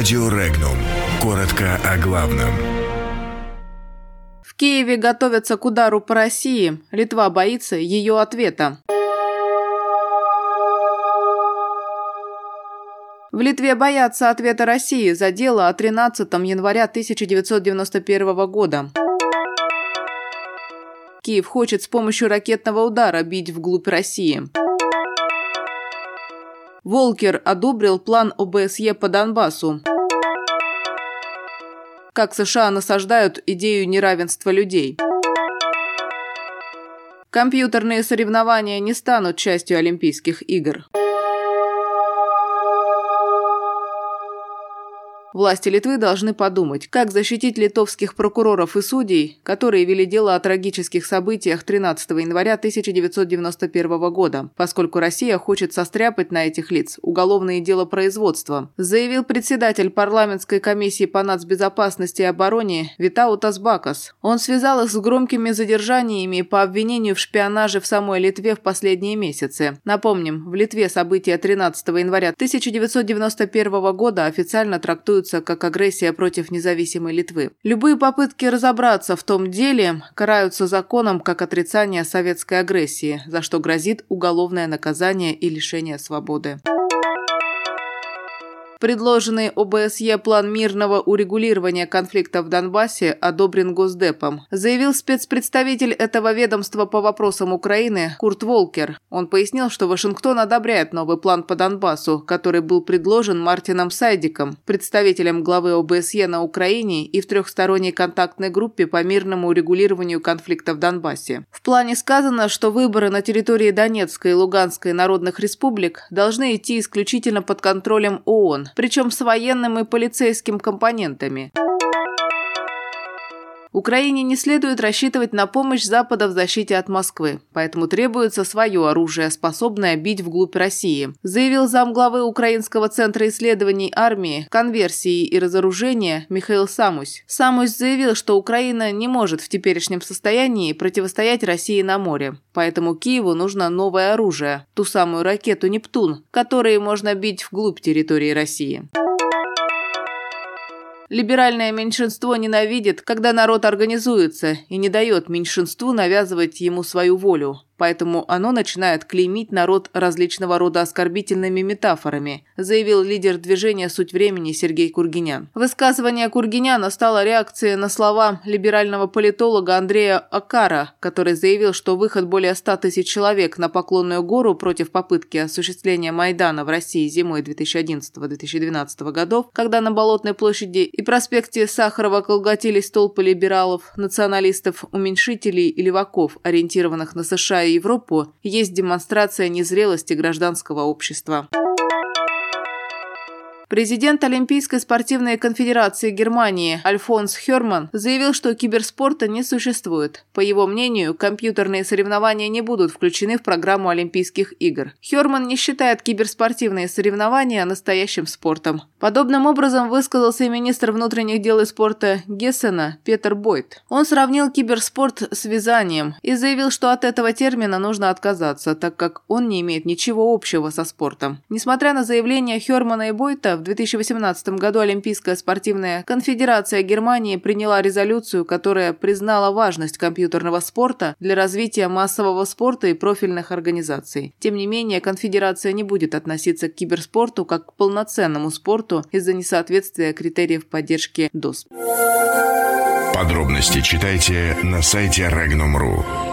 Радио Регнум. Коротко о главном. В Киеве готовятся к удару по России. Литва боится ее ответа. В Литве боятся ответа России за дело о 13 января 1991 года. Киев хочет с помощью ракетного удара бить вглубь России. Волкер одобрил план ОБСЕ по Донбассу. Как США насаждают идею неравенства людей. Компьютерные соревнования не станут частью Олимпийских игр. Власти Литвы должны подумать, как защитить литовских прокуроров и судей, которые вели дело о трагических событиях 13 января 1991 года, поскольку Россия хочет состряпать на этих лиц уголовные дела производства, заявил председатель парламентской комиссии по нацбезопасности и обороне Витаутас Бакас. Он связал их с громкими задержаниями по обвинению в шпионаже в самой Литве в последние месяцы. Напомним, в Литве события 13 января 1991 года официально трактуют трактуются как агрессия против независимой Литвы. Любые попытки разобраться в том деле караются законом как отрицание советской агрессии, за что грозит уголовное наказание и лишение свободы. Предложенный ОБСЕ план мирного урегулирования конфликта в Донбассе одобрен Госдепом, заявил спецпредставитель этого ведомства по вопросам Украины Курт Волкер. Он пояснил, что Вашингтон одобряет новый план по Донбассу, который был предложен Мартином Сайдиком, представителем главы ОБСЕ на Украине и в трехсторонней контактной группе по мирному урегулированию конфликта в Донбассе. В плане сказано, что выборы на территории Донецкой и Луганской народных республик должны идти исключительно под контролем ООН, причем с военным и полицейским компонентами. Украине не следует рассчитывать на помощь Запада в защите от Москвы, поэтому требуется свое оружие, способное бить вглубь России, заявил замглавы Украинского центра исследований армии, конверсии и разоружения Михаил Самусь. Самусь заявил, что Украина не может в теперешнем состоянии противостоять России на море, поэтому Киеву нужно новое оружие, ту самую ракету «Нептун», которой можно бить вглубь территории России. Либеральное меньшинство ненавидит, когда народ организуется и не дает меньшинству навязывать ему свою волю поэтому оно начинает клеймить народ различного рода оскорбительными метафорами, заявил лидер движения «Суть времени» Сергей Кургинян. Высказывание Кургиняна стало реакцией на слова либерального политолога Андрея Акара, который заявил, что выход более 100 тысяч человек на Поклонную гору против попытки осуществления Майдана в России зимой 2011-2012 годов, когда на Болотной площади и проспекте Сахарова колготились толпы либералов, националистов, уменьшителей и леваков, ориентированных на США и Европу, есть демонстрация незрелости гражданского общества. Президент Олимпийской спортивной конфедерации Германии Альфонс Херман заявил, что киберспорта не существует. По его мнению, компьютерные соревнования не будут включены в программу Олимпийских игр. Херман не считает киберспортивные соревнования настоящим спортом. Подобным образом высказался и министр внутренних дел и спорта Гессена Петер Бойт. Он сравнил киберспорт с вязанием и заявил, что от этого термина нужно отказаться, так как он не имеет ничего общего со спортом. Несмотря на заявления Хермана и Бойта, в 2018 году Олимпийская спортивная конфедерация Германии приняла резолюцию, которая признала важность компьютерного спорта для развития массового спорта и профильных организаций. Тем не менее, конфедерация не будет относиться к киберспорту как к полноценному спорту из-за несоответствия критериев поддержки ДОС. Подробности читайте на сайте Regnum.ru.